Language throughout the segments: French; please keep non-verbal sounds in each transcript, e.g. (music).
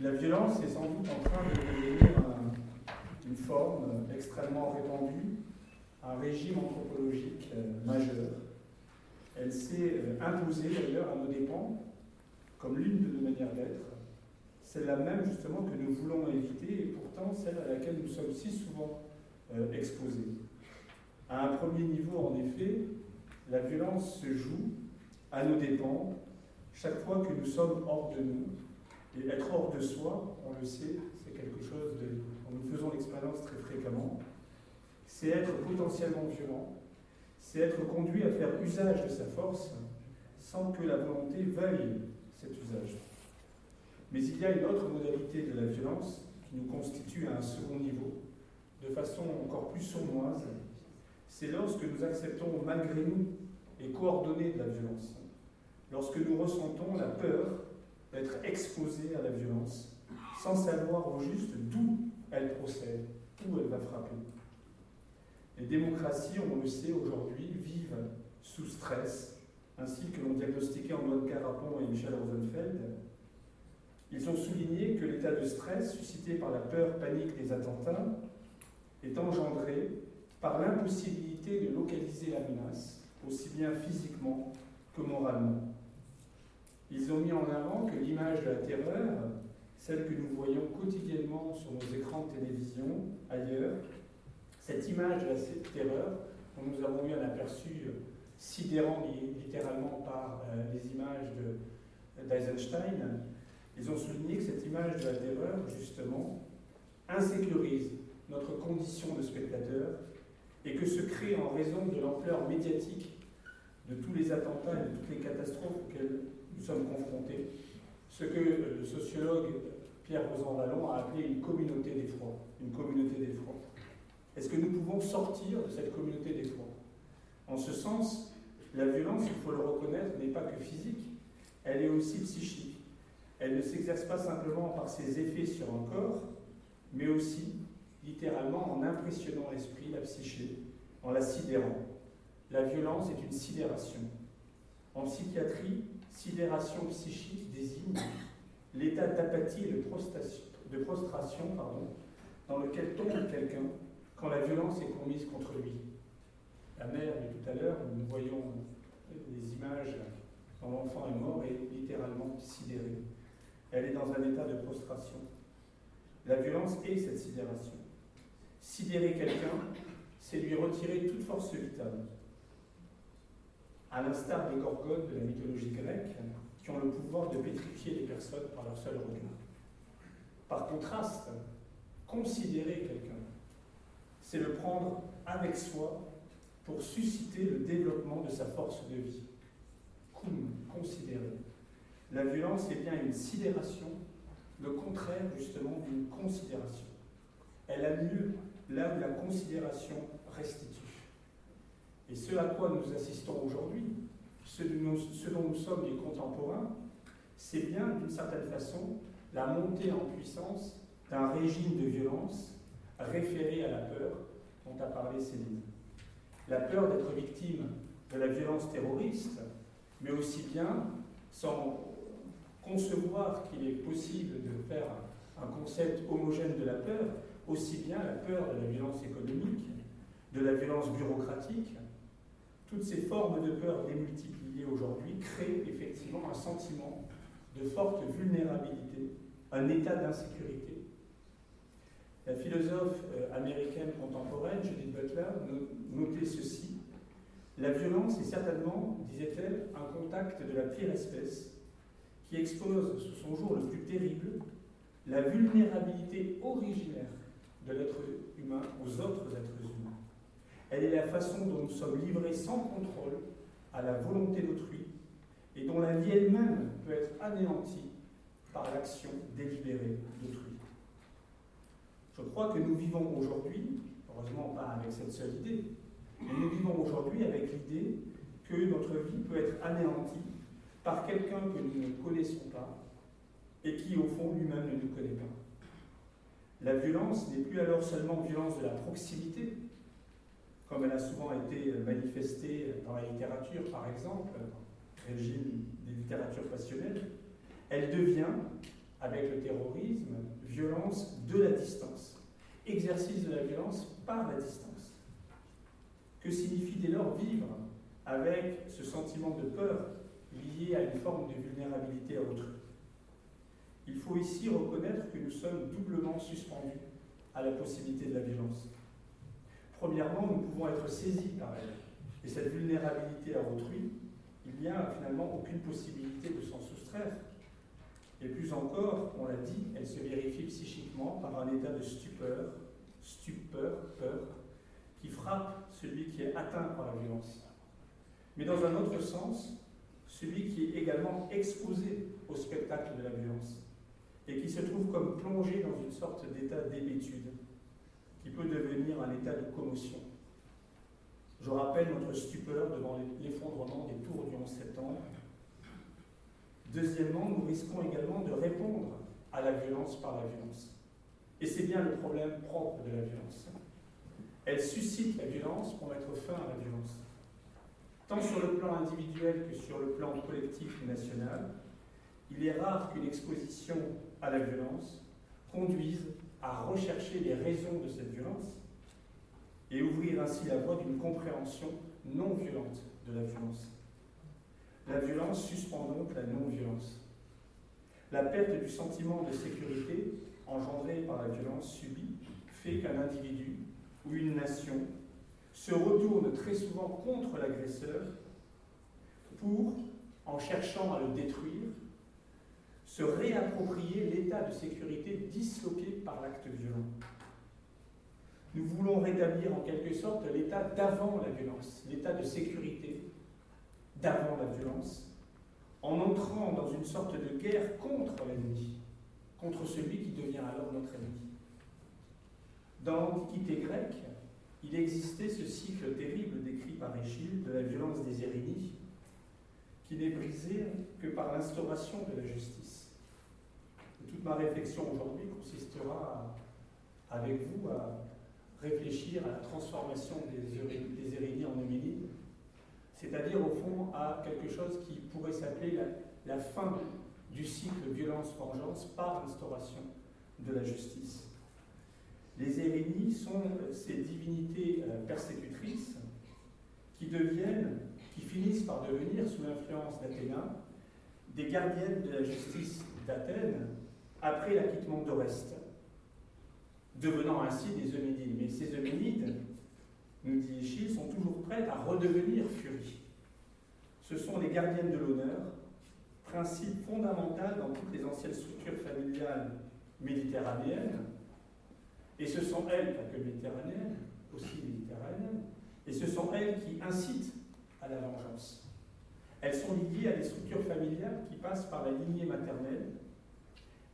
La violence est sans doute en train de devenir une forme extrêmement répandue, un régime anthropologique euh, majeur. Elle s'est euh, imposée d'ailleurs à nos dépens comme l'une de nos manières d'être, celle-là même justement que nous voulons éviter et pourtant celle à laquelle nous sommes si souvent euh, exposés. À un premier niveau, en effet, la violence se joue à nos dépens chaque fois que nous sommes hors de nous. Et être hors de soi, on le sait, c'est quelque chose de, dont nous faisons l'expérience très fréquemment. C'est être potentiellement violent, c'est être conduit à faire usage de sa force sans que la volonté veuille cet usage. Mais il y a une autre modalité de la violence qui nous constitue à un second niveau, de façon encore plus sournoise. C'est lorsque nous acceptons malgré nous les coordonnées de la violence, lorsque nous ressentons la peur d'être exposés à la violence, sans savoir au juste d'où elle procède, où elle va frapper. Les démocraties, on le sait aujourd'hui, vivent sous stress, ainsi que l'ont diagnostiqué Antoine Carapon et Michel Rosenfeld. Ils ont souligné que l'état de stress suscité par la peur panique des attentats est engendré par l'impossibilité de localiser la menace, aussi bien physiquement que moralement. Ils ont mis en avant que l'image de la terreur, celle que nous voyons quotidiennement sur nos écrans de télévision, ailleurs, cette image de la terreur, dont nous avons eu un aperçu sidérant littéralement par euh, les images d'Eisenstein, ils ont souligné que cette image de la terreur, justement, insécurise notre condition de spectateur et que se crée en raison de l'ampleur médiatique de tous les attentats et de toutes les catastrophes auxquelles nous sommes confrontés, ce que le sociologue Pierre Rosan Vallon a appelé une communauté d'effroi. Une communauté d'effroi. Est-ce que nous pouvons sortir de cette communauté d'effroi En ce sens, la violence, il faut le reconnaître, n'est pas que physique, elle est aussi psychique. Elle ne s'exerce pas simplement par ses effets sur un corps, mais aussi littéralement en impressionnant l'esprit, la psyché, en la sidérant. La violence est une sidération. En psychiatrie, sidération psychique désigne l'état d'apathie et de prostration, pardon, dans lequel tombe quelqu'un quand la violence est commise contre lui. La mère tout à l'heure, nous voyons les images quand l'enfant est mort et littéralement sidéré. Elle est dans un état de prostration. La violence est cette sidération. Sidérer quelqu'un, c'est lui retirer toute force vitale à l'instar des gorgones de la mythologie grecque, qui ont le pouvoir de pétrifier les personnes par leur seul regard. Par contraste, considérer quelqu'un, c'est le prendre avec soi pour susciter le développement de sa force de vie. Cum, considérer. La violence est bien une sidération, le contraire justement d'une considération. Elle a lieu là où la considération restitue. Et ce à quoi nous assistons aujourd'hui, ce, dont nous sommes les contemporains, c'est bien d'une certaine façon la montée en puissance d'un régime de violence référé à la peur dont a parlé Céline. La peur d'être victime de la violence terroriste, mais aussi bien, sans concevoir qu'il est possible de faire un concept homogène de la peur, aussi bien la peur de la violence économique, de la violence bureaucratique, toutes ces formes de peur démultipliées aujourd'hui créent effectivement un sentiment de forte vulnérabilité, un état d'insécurité. La philosophe euh, américaine contemporaine, Judith Butler, notait ceci. La violence est certainement, disait-elle, un contact de la pire espèce qui expose sous son jour le plus terrible la vulnérabilité originaire de l'être humain aux autres êtres humains. Elle est la façon dont nous sommes livrés sans contrôle à la volonté d'autrui et dont la vie elle-même peut être anéantie par l'action délibérée d'autrui. Je crois que nous vivons aujourd'hui, heureusement pas avec cette seule idée, mais nous vivons aujourd'hui avec l'idée que notre vie peut être anéantie par quelqu'un que nous ne connaissons pas et qui, au fond, lui-même ne nous connaît pas. La violence n'est plus alors seulement violence de la proximité, comme elle a souvent été manifestée dans la littérature, par exemple, régime des littératures passionnelles, elle devient avec le terrorisme, violence de la distance, exercice de la violence par la distance. Que signifie dès lors vivre avec ce sentiment de peur lié à une forme de vulnérabilité à autrui? Il faut ici reconnaître que nous sommes doublement suspendus à la possibilité de la violence. Premièrement, nous pouvons être saisis par elle. Et cette vulnérabilité à autrui, il n'y a finalement aucune possibilité de s'en soustraire. Et plus encore, on l'a dit, elle se vérifie psychiquement par un état de stupeur, stupeur, peur, qui frappe celui qui est atteint par la violence. Mais dans un autre sens, celui qui est également exposé au spectacle de la violence et qui se trouve comme plongé dans une sorte d'état d'hébétude qui peut devenir un état de commotion. Je rappelle notre stupeur devant l'effondrement des tours du 11 septembre. Deuxièmement, nous risquons également de répondre à la violence par la violence. Et c'est bien le problème propre de la violence. Elle suscite la violence pour mettre fin à la violence. Tant sur le plan individuel que sur le plan collectif national, il est rare qu'une exposition à la violence conduise à rechercher les raisons de cette violence et ouvrir ainsi la voie d'une compréhension non violente de la violence. La violence suspend donc la non-violence. La perte du sentiment de sécurité engendrée par la violence subie fait qu'un individu ou une nation se retourne très souvent contre l'agresseur pour, en cherchant à le détruire, se réapproprier l'état de sécurité disloqué par l'acte violent. Nous voulons rétablir en quelque sorte l'état d'avant la violence, l'état de sécurité d'avant la violence, en entrant dans une sorte de guerre contre l'ennemi, contre celui qui devient alors notre ennemi. Dans l'Antiquité grecque, il existait ce cycle terrible décrit par Échille de la violence des Érénies, qui n'est brisé que par l'instauration de la justice. Toute ma réflexion aujourd'hui consistera avec vous à réfléchir à la transformation des, des en Homénides, c'est-à-dire au fond à quelque chose qui pourrait s'appeler la, fin du cycle violence-vengeance par l'instauration de la justice. Les Érénies sont ces divinités euh, persécutrices qui deviennent, qui finissent par devenir, sous l'influence d'Athéna, des gardiennes de la justice d'Athènes après l'acquittement d'Oreste devenant ainsi des Euménides. Mais ces Euménides, nous dit Échille, sont toujours prêtes à redevenir furies. Ce sont les gardiennes de l'honneur, principe fondamental dans toutes les anciennes structures familiales méditerranéennes, et ce sont elles, pas que méditerranéennes, aussi méditerranéennes, et ce sont elles qui incitent à la vengeance. Elles sont liées à des structures familiales qui passent par la lignée maternelle,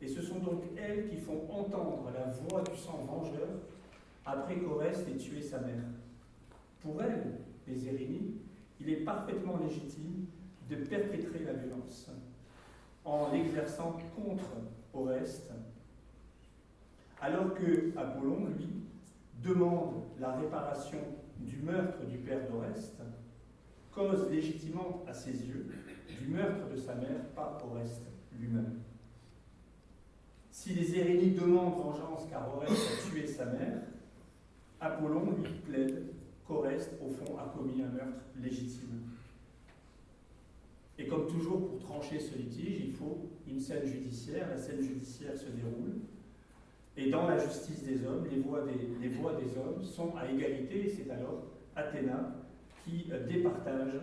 et ce sont donc elles qui font entendre la voix du sang vengeur après qu'Oreste ait tué sa mère. Pour elles, les il est parfaitement légitime de perpétrer la violence en l'exerçant contre Oreste, alors que Apollon, lui, demande la réparation du meurtre du père d'Oreste, cause légitimement à ses yeux du meurtre de sa mère par Oreste lui-même. Si les Érénies demandent vengeance car Oreste a tué sa mère, Apollon lui plaide qu'Oreste, au fond, a commis un meurtre légitime. Et comme toujours, pour trancher ce litige, il faut une scène judiciaire. La scène judiciaire se déroule. Et dans la justice des hommes, les voix des, les voix des hommes sont à égalité. Et c'est alors Athéna qui euh, départage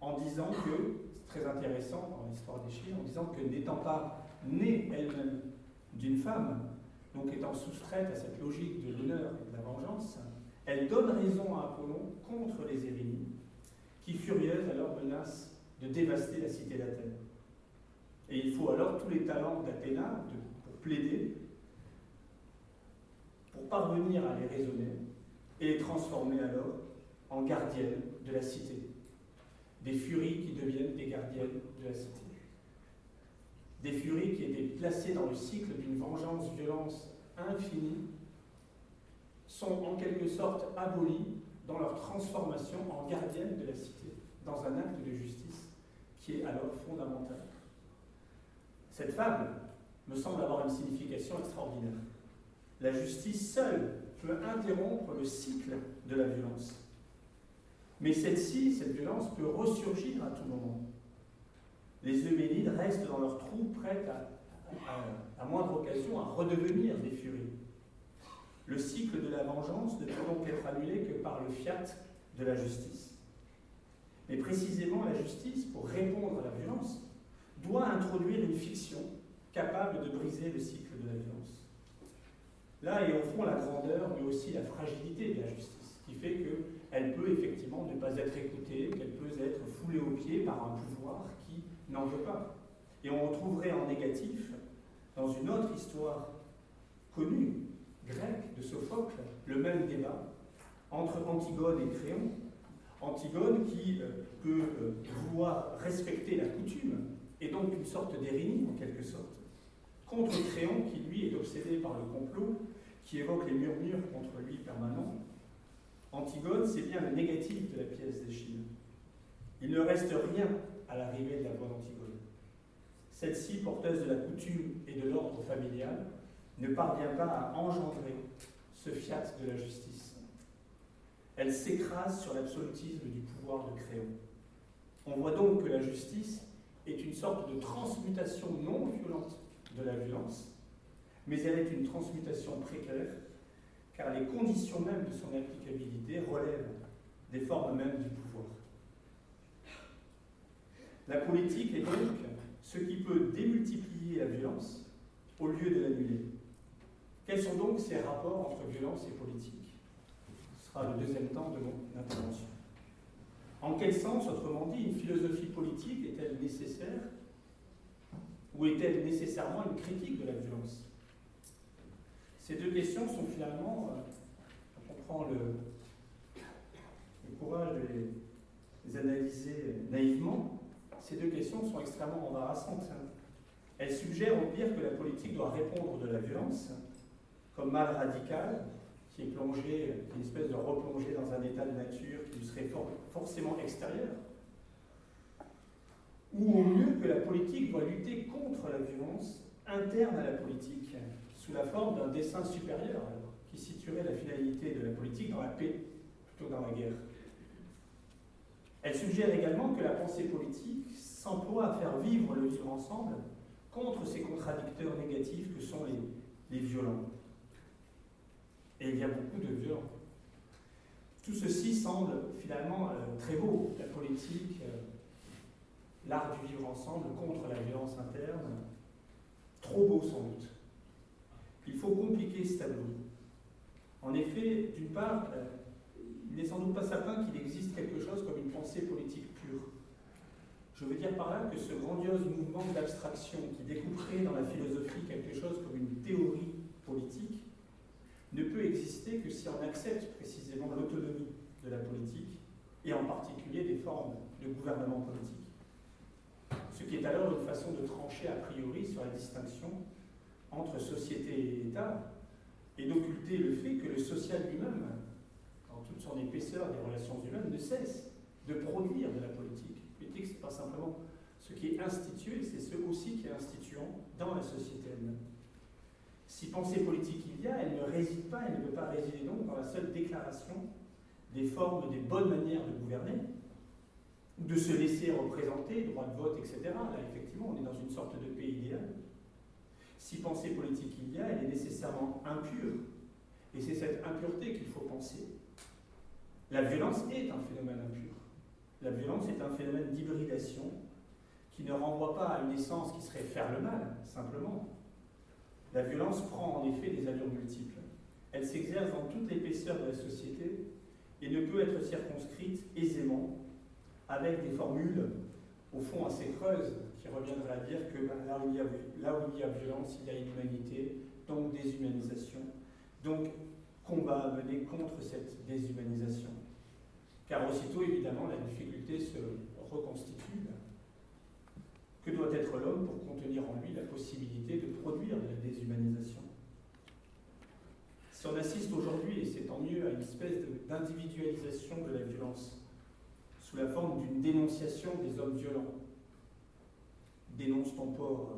en disant que, c'est très intéressant dans l'histoire des Chiens, en disant que n'étant pas née elle-même d'une femme, donc étant soustraite à cette logique de l'honneur et de la vengeance, elle donne raison à Apollon contre les Érénies, qui, furieuses, alors menacent de dévaster la cité d'Athènes. Et il faut alors tous les talents d'Athéna pour plaider, pour parvenir à les raisonner et les transformer alors en gardiennes de la cité. Des furies qui deviennent des gardiennes de la cité des furies qui étaient placées dans le cycle d'une vengeance-violence infinie, sont en quelque sorte abolies dans leur transformation en gardiennes de la cité, dans un acte de justice qui est alors fondamental. Cette fable me semble avoir une signification extraordinaire. La justice seule peut interrompre le cycle de la violence. Mais celle-ci, cette violence, peut ressurgir à tout moment. Les Euménides restent dans leur trou, prêts à, à, moindre occasion à redevenir des furies. Le cycle de la vengeance ne peut donc être annulé que par le fiat de la justice. Mais précisément, la justice, pour répondre à la violence, doit introduire une fiction capable de briser le cycle de la violence. Là est au fond la grandeur, mais aussi la fragilité de la justice, qui fait qu'elle peut effectivement ne pas être écoutée, qu'elle peut être foulée aux pieds par un pouvoir n'en veut pas. Et on retrouverait en négatif, dans une autre histoire connue, grecque, de Sophocle, le même débat entre Antigone et Créon. Antigone qui euh, peut euh, vouloir respecter la coutume, et donc une sorte d'hérénie en quelque sorte, contre Créon qui lui est obsédé par le complot, qui évoque les murmures contre lui permanents. Antigone, c'est bien le négatif de la pièce d'Échille. Il ne reste rien à l'arrivée de la voix d'Antigone. Celle-ci, porteuse de la coutume et de l'ordre familial, ne parvient pas à engendrer ce fiat de la justice. Elle s'écrase sur l'absolutisme du pouvoir de Créon. On voit donc que la justice est une sorte de transmutation non violente de la violence, mais elle est une transmutation précaire, car les conditions mêmes de son applicabilité relèvent des formes mêmes du pouvoir. La politique est donc ce qui peut démultiplier la violence au lieu de l'annuler. Quels sont donc ces rapports entre violence et politique? Ce sera le deuxième temps de mon intervention. En quel sens, autrement dit, une philosophie politique est-elle nécessaire ou est-elle nécessairement une critique de la violence? Ces deux questions sont finalement, euh, on prend le, courage de les, analyser naïvement, ces deux questions sont extrêmement embarrassantes. Elles suggèrent au pire que la politique doit répondre de la violence comme mal radical, qui est plongé, une espèce de replongé dans un état de nature qui lui serait forcément extérieur, ou au mieux que la politique doit lutter contre la violence interne à la politique, sous la forme d'un dessin supérieur, qui situerait la finalité de la politique dans la paix plutôt que dans la guerre. Elle suggère également que la pensée politique s'emploie à faire vivre le vivre ensemble contre ces contradicteurs négatifs que sont les, violents. Et il y a beaucoup de violents. Tout ceci semble finalement euh, très beau, la politique, euh, l'art du vivre ensemble contre la violence interne, trop beau sans doute. Il faut compliquer ce tableau. En effet, d'une part, euh, il n'est sans doute pas certain qu'il existe quelque chose comme une pensée politique pure. Je veux dire par là que ce grandiose mouvement d'abstraction qui découperait dans la philosophie quelque chose comme une théorie politique ne peut exister que si on accepte précisément l'autonomie de la politique et en particulier des formes de gouvernement politique. Ce qui est alors une façon de trancher a priori sur la distinction entre société et État et d'occulter le fait que le social lui-même, toute son épaisseur des relations humaines, ne cesse de produire de la politique. La politique, ce n'est pas simplement ce qui est institué, c'est ce aussi qui est instituant dans la société elle-même. Si pensée politique il y a, elle ne réside pas, elle ne peut pas résider donc dans la seule déclaration des formes, des bonnes manières de gouverner, ou de se laisser représenter, droit de vote, etc. Là, effectivement, on est dans une sorte de pays idéal. Si pensée politique il y a, elle est nécessairement impure. Et c'est cette impureté qu'il faut penser. La violence est un phénomène impur. La violence est un phénomène d'hybridation qui ne renvoie pas à une essence qui serait faire le mal, simplement, la violence prend en effet des allures multiples. Elle s'exerce dans toute l'épaisseur de la société et ne peut être circonscrite aisément avec des formules au fond assez creuses qui reviendraient à dire que bah, là, où il y a, là où il y a violence, il y a inhumanité, donc déshumanisation, donc combat à mener contre cette déshumanisation. Car aussitôt, évidemment, la difficulté se reconstitue que doit être l'homme pour contenir en lui la possibilité de produire de la déshumanisation? Si on assiste aujourd'hui, et c'est tant mieux, à une espèce d'individualisation de la violence, sous la forme d'une dénonciation des hommes violents, dénonce ton port,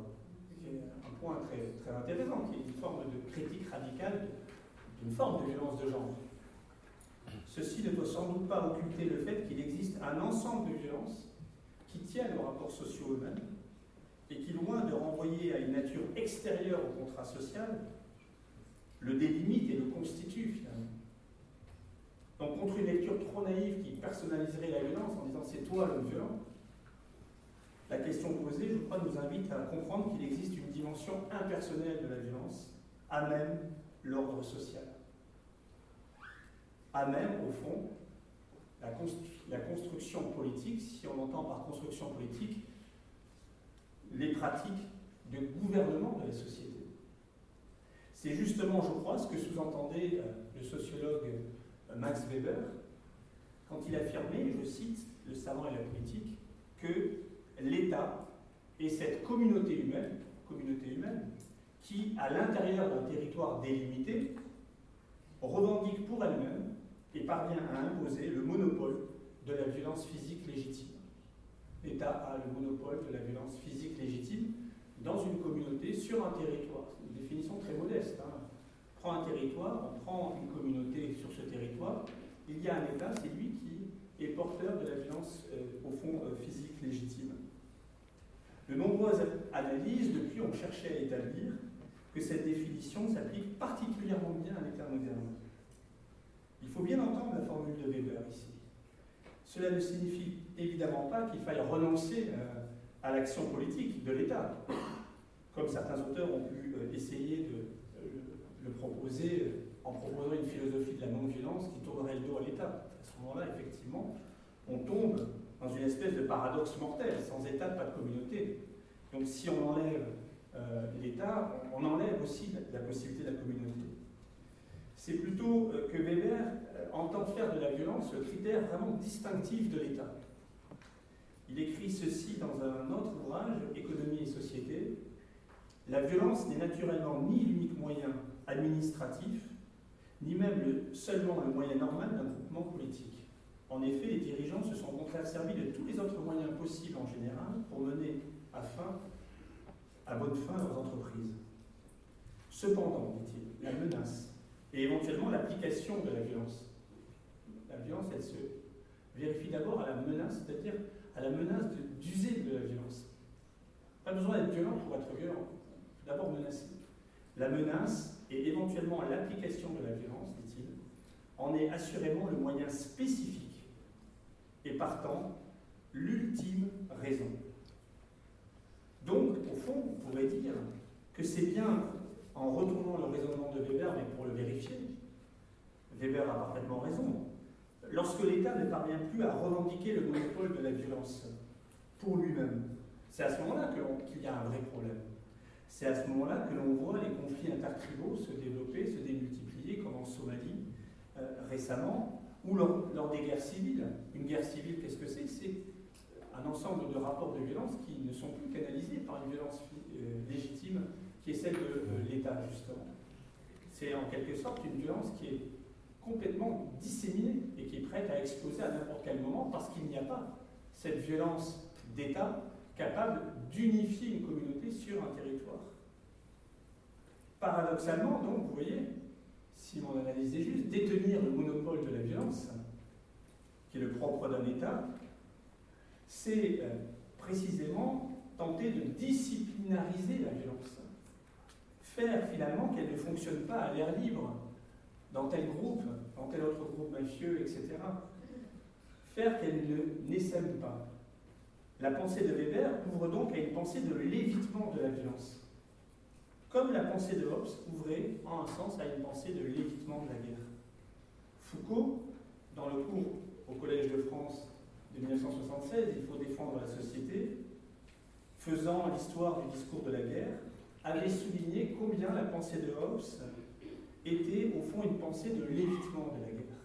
un point très, très intéressant, qui est une forme de critique radicale d'une forme de violence de genre. Ceci ne doit sans doute pas occulter le fait qu'il existe un ensemble de violences qui tiennent aux rapports sociaux eux-mêmes et qui, loin de renvoyer à une nature extérieure au contrat social, le délimite et le constitue finalement. Donc contre une lecture trop naïve qui personnaliserait la violence en disant c'est toi le violent, la question posée, je crois, nous invite à comprendre qu'il existe une dimension impersonnelle de la violence, à même l'ordre social. À même, au fond, la, construction politique, si on entend par construction politique les pratiques de gouvernement de la société. C'est justement, je crois, ce que sous-entendait euh, le sociologue euh, Max Weber quand il affirmait, je cite, le savant et la politique, que l'État est cette communauté humaine, communauté humaine qui, à l'intérieur d'un territoire délimité, revendique pour elle-même et parvient à imposer le monopole de la violence physique légitime. L'État a le monopole de la violence physique légitime dans une communauté, sur un territoire. C'est une définition très modeste. Hein. On prend un territoire, on prend une communauté sur ce territoire, il y a un État, c'est lui qui est porteur de la violence, euh, au fond, euh, physique légitime. De nombreuses analyses, depuis, ont cherché à établir que cette définition s'applique particulièrement bien à l'État moderne. Il faut bien entendre la formule de Weber ici. Cela ne signifie évidemment pas qu'il faille renoncer euh, à l'action politique de l'État, comme certains auteurs ont pu euh, essayer de euh, le proposer en proposant une philosophie de la non-violence qui tournerait le dos à l'État. À ce moment-là, effectivement, on tombe dans une espèce de paradoxe mortel. Sans État, pas de communauté. Donc si on enlève euh, l'État, on enlève aussi la, possibilité de la communauté. C'est plutôt euh, que Weber euh, entend faire de la violence le critère vraiment distinctif de l'État. Il écrit ceci dans un autre ouvrage, Économie et société. La violence n'est naturellement ni l'unique moyen administratif, ni même le, seulement le moyen normal d'un groupement politique. En effet, les dirigeants se sont au contraire servis de tous les autres moyens possibles en général pour mener à, fin, à bonne fin leurs entreprises. Cependant, dit-il, la menace et éventuellement l'application de la violence. La violence, elle se vérifie d'abord à la menace, c'est-à-dire à la menace d'user de, la violence. Pas besoin d'être violent pour être violent. D'abord menacer. La menace et éventuellement l'application de la violence, dit-il, en est assurément le moyen spécifique et partant l'ultime raison. Donc, au fond, on pourrait dire que c'est bien en retournant le raisonnement de Weber, mais pour le vérifier, Weber a parfaitement raison, lorsque l'État ne parvient plus à revendiquer le monopole de la violence pour lui-même, c'est à ce moment-là qu'il y a un vrai problème. C'est à ce moment-là que l'on voit les conflits intertribaux se développer, se démultiplier, comme en Somalie euh, récemment, ou lors, des guerres civiles. Une guerre civile, qu'est-ce que c'est? C'est un ensemble de rapports de violence qui ne sont plus canalisés par une violence euh, légitime qui est celle de l'État, justement. C'est en quelque sorte une violence qui est complètement disséminée et qui est prête à exploser à n'importe quel moment parce qu'il n'y a pas cette violence d'État capable d'unifier une communauté sur un territoire. Paradoxalement, donc, vous voyez, si mon analyse est juste, détenir le monopole de la violence, qui est le propre d'un État, c'est euh, précisément tenter de disciplinariser la violence. Faire finalement qu'elle ne fonctionne pas à l'air libre, dans tel groupe, dans tel autre groupe mafieux, etc. Faire qu'elle ne n'essaime pas. La pensée de Weber ouvre donc à une pensée de l'évitement de la violence comme la pensée de Hobbes ouvrait en un sens à une pensée de l'évitement de la guerre. Foucault, dans le cours au Collège de France de 1976, Il faut défendre la société, faisant l'histoire du discours de la guerre, avait souligné combien la pensée de Hobbes était au fond une pensée de l'évitement de la guerre.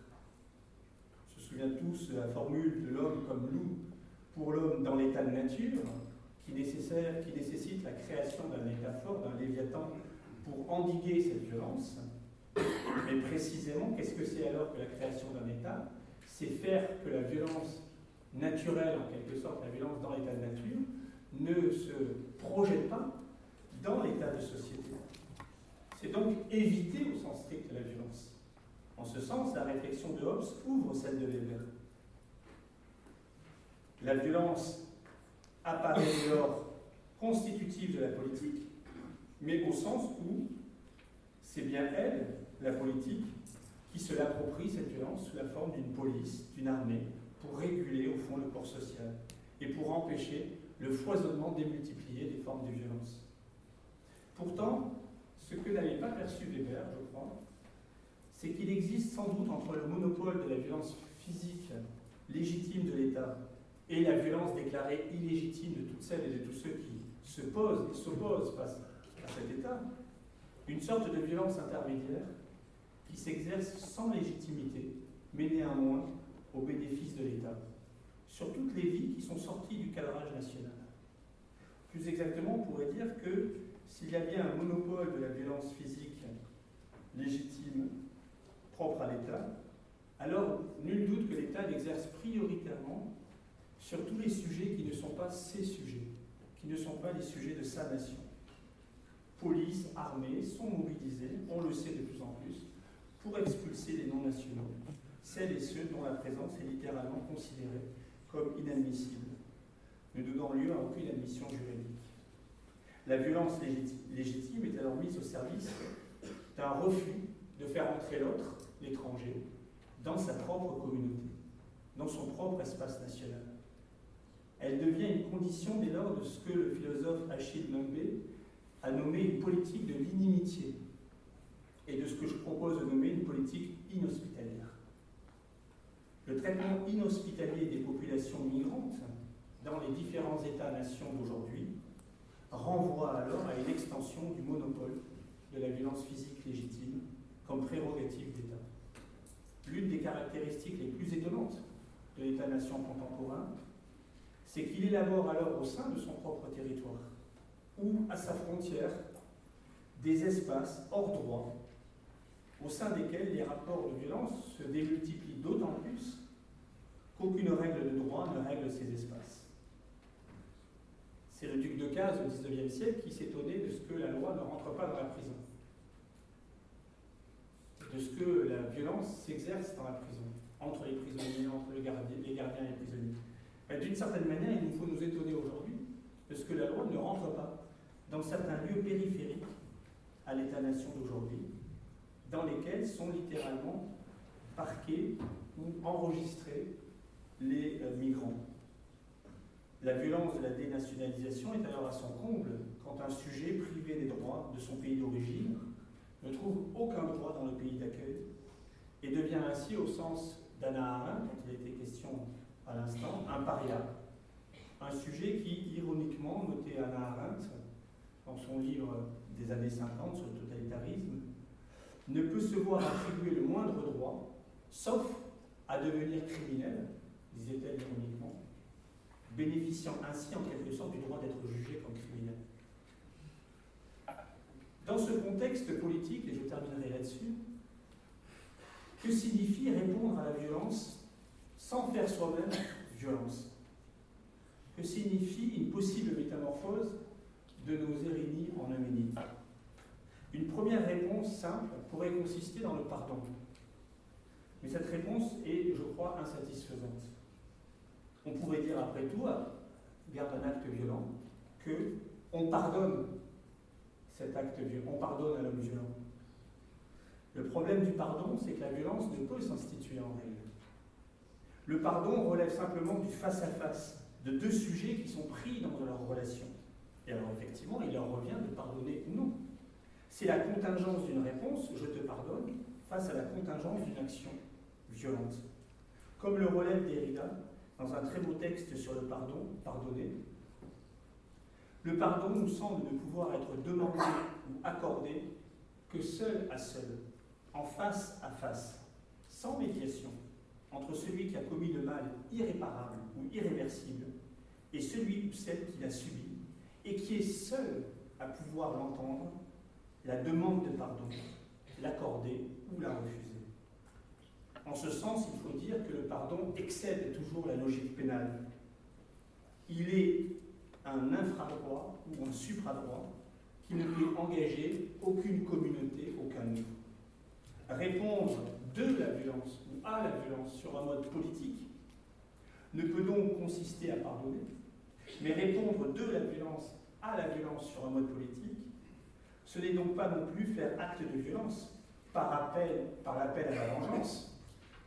On se souvient tous de la formule de l'homme comme loup pour l'homme dans l'état de nature, qui, qui nécessite la création d'un État fort, d'un Léviathan, pour endiguer cette violence. Mais précisément, qu'est-ce que c'est alors que la création d'un État? C'est faire que la violence naturelle, en quelque sorte, la violence dans l'état de nature, ne se projette pas dans l'état de société. C'est donc éviter au sens strict la violence. En ce sens, la réflexion de Hobbes ouvre celle de Weber. La violence apparaît alors constitutive de la politique, mais au sens où c'est bien elle, la politique, qui se l'approprie, cette violence, sous la forme d'une police, d'une armée, pour réguler au fond le corps social et pour empêcher le foisonnement démultiplié des formes de violence. Pourtant, ce que n'avait pas perçu Weber, je crois, c'est qu'il existe sans doute entre le monopole de la violence physique légitime de l'État et la violence déclarée illégitime de toutes celles et de tous ceux qui se posent et s'opposent face à cet État, une sorte de violence intermédiaire qui s'exerce sans légitimité, mais néanmoins au bénéfice de l'État, sur toutes les vies qui sont sorties du cadrage national. Plus exactement, on pourrait dire que s'il y a bien un monopole de la violence physique légitime propre à l'État, alors nul doute que l'État l'exerce prioritairement sur tous les sujets qui ne sont pas ses sujets, qui ne sont pas les sujets de sa nation. Police, armée sont mobilisés, on le sait de plus en plus, pour expulser les non-nationaux, celles et ceux dont la présence est littéralement considérée comme inadmissible, ne donnant lieu à aucune admission juridique. La violence légitime est alors mise au service d'un refus de faire entrer l'autre, l'étranger, dans sa propre communauté, dans son propre espace national. Elle devient une condition dès lors de ce que le philosophe Achille Mbembe a nommé une politique de l'inimitié et de ce que je propose de nommer une politique inhospitalière. Le traitement inhospitalier des populations migrantes dans les différents États-nations d'aujourd'hui renvoie alors à une extension du monopole de la violence physique légitime comme prérogative d'État. L'une des caractéristiques les plus étonnantes de l'État-nation contemporain, c'est qu'il élabore alors au sein de son propre territoire ou à sa frontière des espaces hors droit au sein desquels les rapports de violence se démultiplient d'autant plus qu'aucune règle de droit ne règle ces espaces. C'est le duc de Cazes au XIXe siècle qui s'étonnait de ce que la loi ne rentre pas dans la prison, de ce que la violence s'exerce dans la prison, entre les prisonniers, entre les gardiens, et les prisonniers. D'une certaine manière, il nous faut nous étonner aujourd'hui de ce que la loi ne rentre pas dans certains lieux périphériques à l'État-nation d'aujourd'hui, dans lesquels sont littéralement parqués ou enregistrés les euh, migrants. La violence de la dénationalisation est alors à son comble quand un sujet privé des droits de son pays d'origine ne trouve aucun droit dans le pays d'accueil et devient ainsi, au sens d'Anna Arendt, dont il été question à l'instant, un paria. Un sujet qui, ironiquement, notait Anna Arendt dans son livre des années 50 sur le totalitarisme, ne peut se voir attribuer le moindre droit, sauf à devenir criminel, disait-elle ironiquement, bénéficiant ainsi en quelque sorte du droit d'être jugé comme criminel. Dans ce contexte politique, et je terminerai là-dessus, que signifie répondre à la violence sans faire soi-même violence? Que signifie une possible métamorphose de nos érinies en aménites Une première réponse simple pourrait consister dans le pardon. Mais cette réponse est, je crois, insatisfaisante. On pourrait dire après tout, garde d'un acte violent, que on pardonne cet acte violent, on pardonne à l'homme violent. Le problème du pardon, c'est que la violence ne peut s'instituer en règle. Le pardon relève simplement du face-à-face de deux sujets qui sont pris dans leur relation. Et alors effectivement, il leur revient de pardonner ou non. C'est la contingence d'une réponse, je te pardonne, face à la contingence d'une action violente. Comme le relève Derrida dans un très beau texte sur le pardon, pardonner. Le pardon nous semble ne pouvoir être demandé ou accordé que seul à seul, en face à face, sans médiation, entre celui qui a commis le mal irréparable ou irréversible et celui ou celle qui l'a subi, et qui est seul à pouvoir l'entendre, la demande de pardon, l'accorder ou la refuser. En ce sens, il faut dire que le pardon excède toujours la logique pénale. Il est un infradroit ou un supradroit qui ne peut engager aucune communauté, aucun niveau. Répondre de la violence ou à la violence sur un mode politique ne peut donc consister à pardonner, mais répondre de la violence à la violence sur un mode politique, ce n'est donc pas non plus faire acte de violence par, appel, l'appel à la vengeance,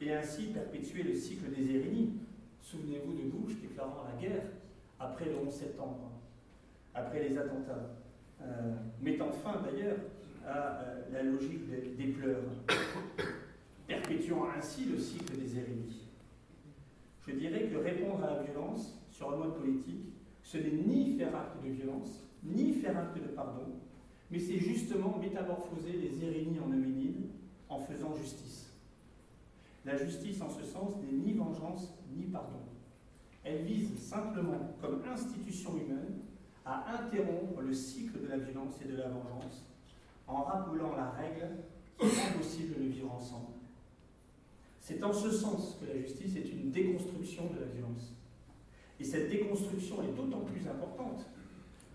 et ainsi perpétuer le cycle des Érénies. Souvenez-vous de Bush déclarant la guerre après le 11 septembre, après les attentats, euh, mettant fin d'ailleurs à euh, la logique des, pleurs, (coughs) perpétuant ainsi le cycle des Érénies. Je dirais que répondre à la violence sur un mode politique, ce n'est ni faire acte de violence, ni faire acte de pardon, mais c'est justement métamorphoser les Érénies en Euménides en faisant justice. La justice, en ce sens, n'est ni vengeance ni pardon. Elle vise simplement, comme institution humaine, à interrompre le cycle de la violence et de la vengeance en rappelant la règle qu'il est possible de vivre ensemble. C'est en ce sens que la justice est une déconstruction de la violence. Et cette déconstruction est d'autant plus importante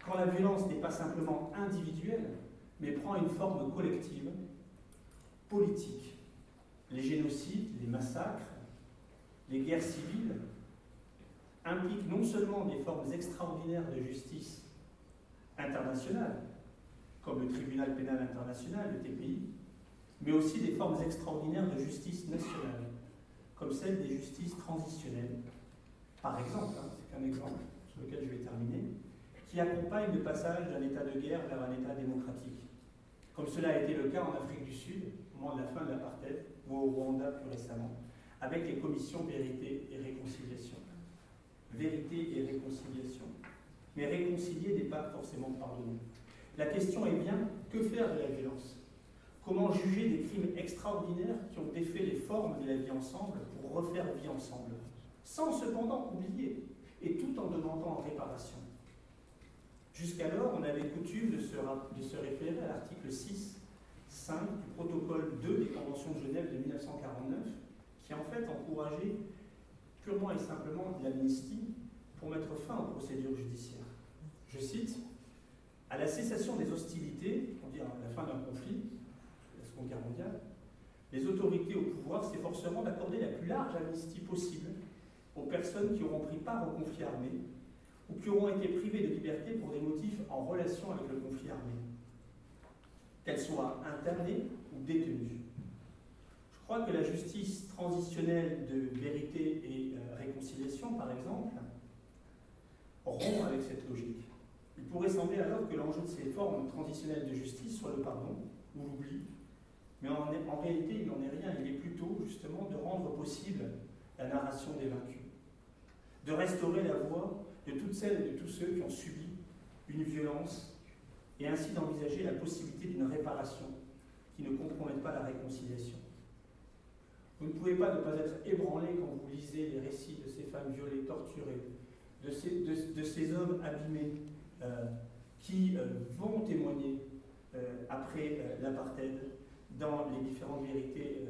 quand la violence n'est pas simplement individuelle, mais prend une forme collective, politique. Les génocides, les massacres, les guerres civiles impliquent non seulement des formes extraordinaires de justice internationale, comme le tribunal pénal international, le TPI, mais aussi des formes extraordinaires de justice nationale, comme celle des justices transitionnelles. Par exemple, hein, c'est qu'un exemple sur lequel je vais terminer, qui accompagne le passage d'un état de guerre vers un état démocratique, comme cela a été le cas en Afrique du Sud, au moment de la fin de l'apartheid, ou au Rwanda plus récemment, avec les commissions vérité et réconciliation. Vérité et réconciliation. Mais réconcilier n'est pas forcément pardonner. La question est bien, que faire de la violence? Comment juger des crimes extraordinaires qui ont défait les formes de la vie ensemble pour refaire vie ensemble? Sans cependant oublier, et tout en demandant réparation. Jusqu'alors, on avait coutume de se, référer à l'article 6, 5 du protocole 2 des conventions de Genève de 1949, qui en fait encourageait purement et simplement l'amnistie pour mettre fin aux procédures judiciaires. Je cite, à la cessation des hostilités, on dit à la fin d'un conflit, la Seconde Guerre mondiale, les autorités au pouvoir s'efforceront d'accorder la plus large amnistie possible aux personnes qui auront pris part au conflit armé ou qui auront été privées de liberté pour des motifs en relation avec le conflit armé, qu'elles soient internées ou détenues. Je crois que la justice transitionnelle de vérité et euh, réconciliation, par exemple, rompt avec cette logique. Il pourrait sembler alors que l'enjeu de ces formes transitionnelles de justice soit le pardon ou l'oubli, mais en, en réalité, il n'en est rien. Il est plutôt justement de rendre possible la narration des vaincus, de restaurer la voix de toutes celles et de tous ceux qui ont subi une violence et ainsi d'envisager la possibilité d'une réparation qui ne compromette pas la réconciliation. Vous ne pouvez pas ne pas être ébranlé quand vous lisez les récits de ces femmes violées, torturées, de ces, hommes abîmés euh, qui euh, vont témoigner euh, après l'apartheid dans les différentes vérités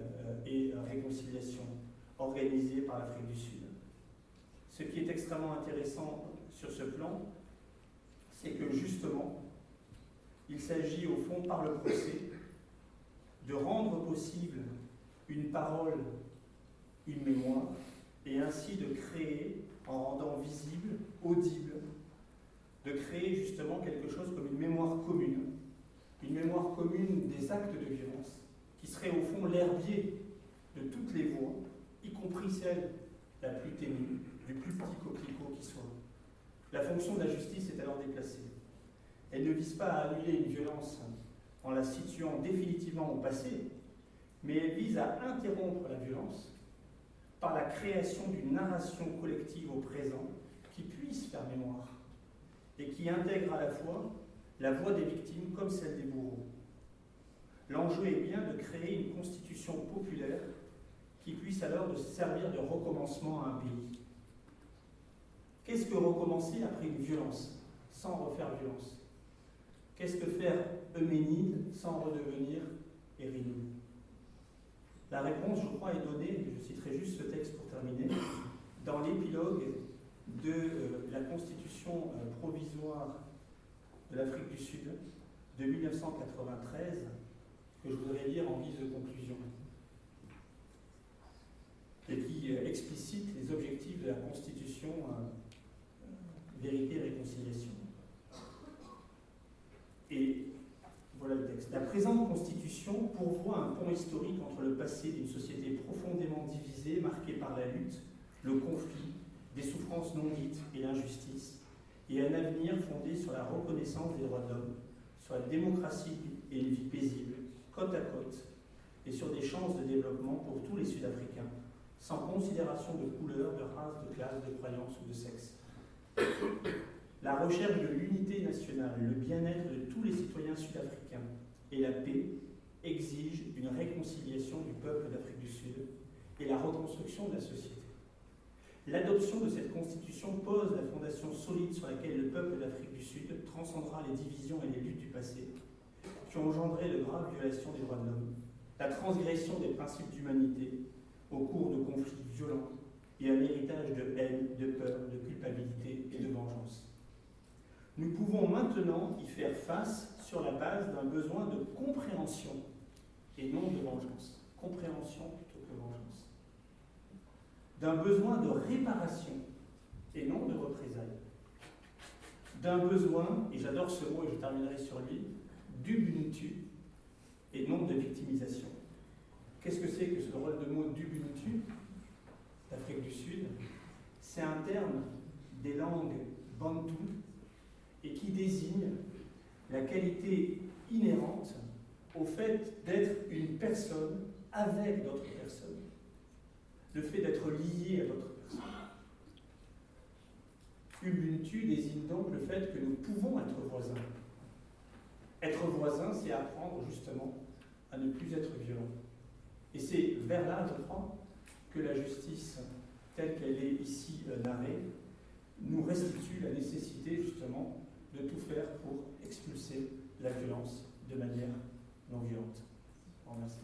et réconciliations organisées par l'Afrique du Sud. Ce qui est extrêmement intéressant sur ce plan, c'est que justement, il s'agit au fond par le procès de rendre possible une parole, une mémoire, et ainsi de créer, en rendant visible, audible, de créer justement quelque chose comme une mémoire commune, une mémoire commune des actes de violence, qui serait au fond l'herbier de toutes les voix, y compris celle la plus ténue, du plus petit coquelicot qui soit. La fonction de la justice est alors déplacée. Elle ne vise pas à annuler une violence en la situant définitivement au passé, mais elle vise à interrompre la violence par la création d'une narration collective au présent qui puisse faire mémoire et qui intègre à la fois la voix des victimes comme celle des bourreaux. L'enjeu est bien de créer une constitution populaire qui puisse alors servir de recommencement à un pays. Qu'est-ce que recommencer après une violence, sans refaire violence? Qu'est-ce que faire Euménide sans redevenir Érinide La réponse, je crois, est donnée, je citerai juste ce texte pour terminer, dans l'épilogue de euh, la constitution euh, provisoire de l'Afrique du Sud de 1993 que je voudrais lire en guise de conclusion et qui euh, explicite les objectifs de la Constitution euh, vérité et réconciliation. Et voilà le texte. La présente Constitution pourvoit un pont historique entre le passé d'une société profondément divisée, marquée par la lutte, le conflit, des souffrances non dites et l'injustice, et un avenir fondé sur la reconnaissance des droits de l'homme, sur la démocratie et une vie paisible, côte à côte, et sur des chances de développement pour tous les Sud-Africains, sans considération de couleur, de race, de classe, de croyance ou de sexe. La recherche de l'unité nationale, le bien-être de tous les citoyens sud-africains et la paix exigent une réconciliation du peuple d'Afrique du Sud et la reconstruction de la société. L'adoption de cette constitution pose la fondation solide sur laquelle le peuple d'Afrique du Sud transcendra les divisions et les luttes du passé, qui ont engendré de graves violations des droits de l'homme, la transgression des principes d'humanité au cours de conflits violents et un héritage de haine, de peur, de culpabilité et de vengeance. Nous pouvons maintenant y faire face sur la base d'un besoin de compréhension et non de vengeance. Compréhension plutôt que vengeance. D'un besoin de réparation et non de représailles. D'un besoin, et j'adore ce mot et je terminerai sur lui, d'ubuntu et non de victimisation. Qu'est-ce que c'est que ce rôle de mot d'ubuntu d'Afrique du Sud C'est un terme des langues bantou et qui désigne la qualité inhérente au fait d'être une personne avec d'autres personnes, le fait d'être lié à d'autres personnes. Ubuntu désigne donc le fait que nous pouvons être voisins. Être voisin, c'est apprendre justement à ne plus être violent. Et c'est vers là, je crois, que la justice, telle qu'elle est ici euh, narrée, nous restitue la nécessité justement de tout faire pour expulser la violence de manière non violente. Remercie.